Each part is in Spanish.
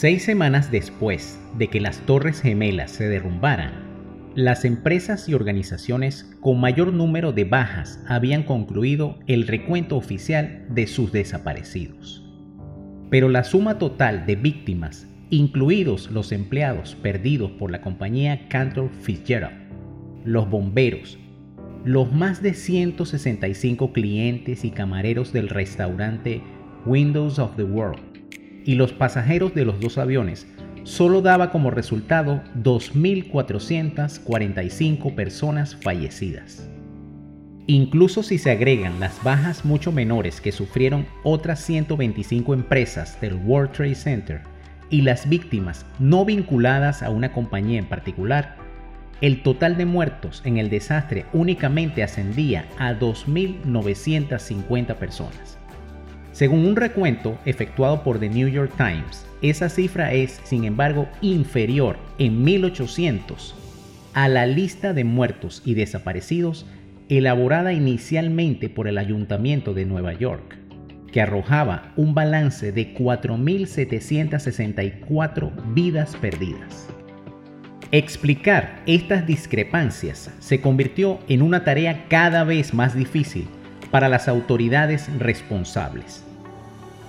Seis semanas después de que las Torres Gemelas se derrumbaran, las empresas y organizaciones con mayor número de bajas habían concluido el recuento oficial de sus desaparecidos. Pero la suma total de víctimas, incluidos los empleados perdidos por la compañía Cantor Fitzgerald, los bomberos, los más de 165 clientes y camareros del restaurante Windows of the World, y los pasajeros de los dos aviones solo daba como resultado 2.445 personas fallecidas. Incluso si se agregan las bajas mucho menores que sufrieron otras 125 empresas del World Trade Center y las víctimas no vinculadas a una compañía en particular, el total de muertos en el desastre únicamente ascendía a 2.950 personas. Según un recuento efectuado por The New York Times, esa cifra es, sin embargo, inferior en 1800 a la lista de muertos y desaparecidos elaborada inicialmente por el Ayuntamiento de Nueva York, que arrojaba un balance de 4.764 vidas perdidas. Explicar estas discrepancias se convirtió en una tarea cada vez más difícil para las autoridades responsables.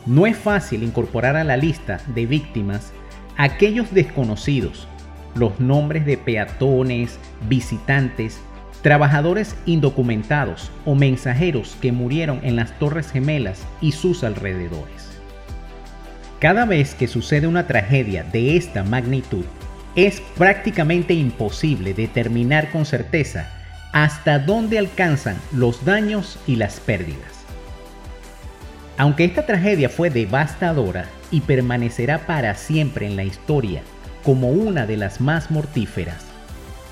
No es fácil incorporar a la lista de víctimas aquellos desconocidos, los nombres de peatones, visitantes, trabajadores indocumentados o mensajeros que murieron en las Torres Gemelas y sus alrededores. Cada vez que sucede una tragedia de esta magnitud, es prácticamente imposible determinar con certeza hasta dónde alcanzan los daños y las pérdidas. Aunque esta tragedia fue devastadora y permanecerá para siempre en la historia como una de las más mortíferas,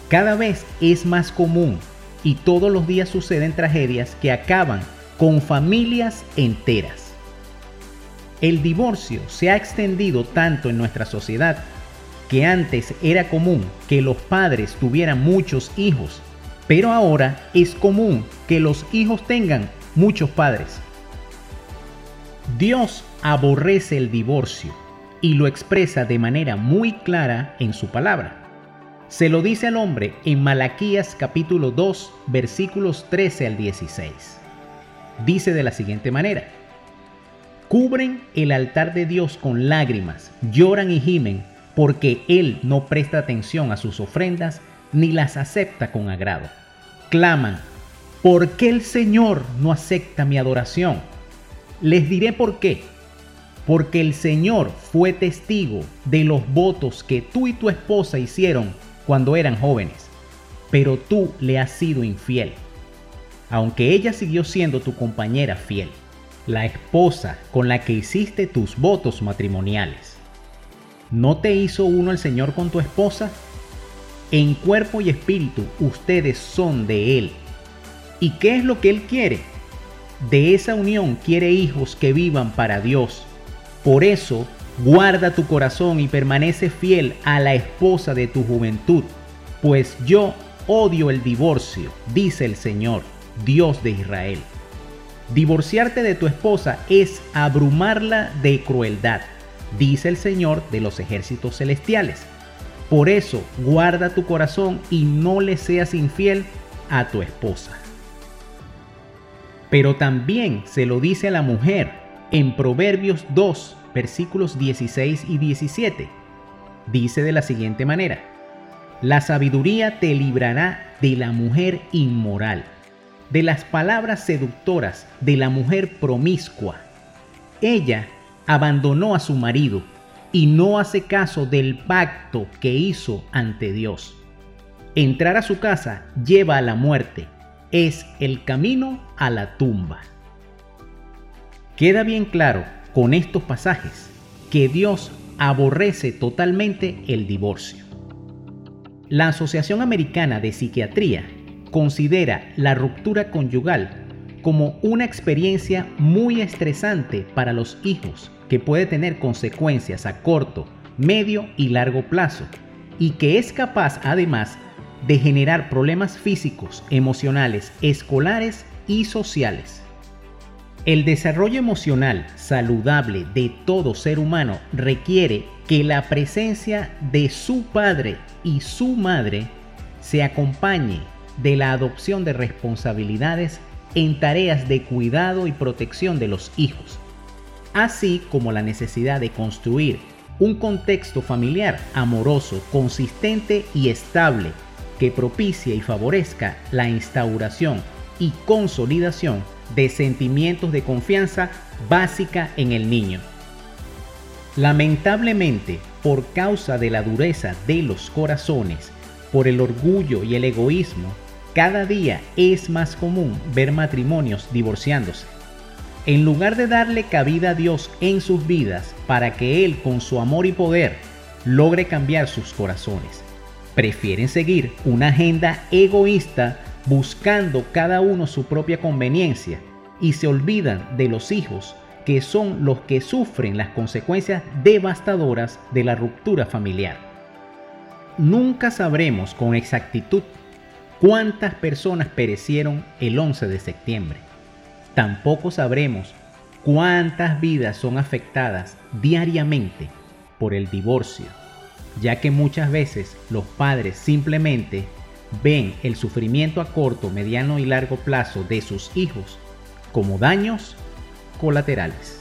cada vez es más común y todos los días suceden tragedias que acaban con familias enteras. El divorcio se ha extendido tanto en nuestra sociedad que antes era común que los padres tuvieran muchos hijos pero ahora es común que los hijos tengan muchos padres. Dios aborrece el divorcio y lo expresa de manera muy clara en su palabra. Se lo dice al hombre en Malaquías capítulo 2 versículos 13 al 16. Dice de la siguiente manera, cubren el altar de Dios con lágrimas, lloran y gimen porque Él no presta atención a sus ofrendas ni las acepta con agrado. Claman, ¿por qué el Señor no acepta mi adoración? Les diré por qué. Porque el Señor fue testigo de los votos que tú y tu esposa hicieron cuando eran jóvenes, pero tú le has sido infiel. Aunque ella siguió siendo tu compañera fiel, la esposa con la que hiciste tus votos matrimoniales. ¿No te hizo uno el Señor con tu esposa? En cuerpo y espíritu ustedes son de Él. ¿Y qué es lo que Él quiere? De esa unión quiere hijos que vivan para Dios. Por eso, guarda tu corazón y permanece fiel a la esposa de tu juventud, pues yo odio el divorcio, dice el Señor, Dios de Israel. Divorciarte de tu esposa es abrumarla de crueldad, dice el Señor de los ejércitos celestiales. Por eso, guarda tu corazón y no le seas infiel a tu esposa. Pero también se lo dice a la mujer en Proverbios 2, versículos 16 y 17. Dice de la siguiente manera, la sabiduría te librará de la mujer inmoral, de las palabras seductoras de la mujer promiscua. Ella abandonó a su marido y no hace caso del pacto que hizo ante Dios. Entrar a su casa lleva a la muerte, es el camino a la tumba. Queda bien claro con estos pasajes que Dios aborrece totalmente el divorcio. La Asociación Americana de Psiquiatría considera la ruptura conyugal como una experiencia muy estresante para los hijos que puede tener consecuencias a corto, medio y largo plazo y que es capaz además de generar problemas físicos, emocionales, escolares y sociales. El desarrollo emocional saludable de todo ser humano requiere que la presencia de su padre y su madre se acompañe de la adopción de responsabilidades en tareas de cuidado y protección de los hijos, así como la necesidad de construir un contexto familiar amoroso, consistente y estable que propicie y favorezca la instauración y consolidación de sentimientos de confianza básica en el niño. Lamentablemente, por causa de la dureza de los corazones, por el orgullo y el egoísmo, cada día es más común ver matrimonios divorciándose. En lugar de darle cabida a Dios en sus vidas para que Él con su amor y poder logre cambiar sus corazones, prefieren seguir una agenda egoísta buscando cada uno su propia conveniencia y se olvidan de los hijos que son los que sufren las consecuencias devastadoras de la ruptura familiar. Nunca sabremos con exactitud cuántas personas perecieron el 11 de septiembre. Tampoco sabremos cuántas vidas son afectadas diariamente por el divorcio, ya que muchas veces los padres simplemente ven el sufrimiento a corto, mediano y largo plazo de sus hijos como daños colaterales.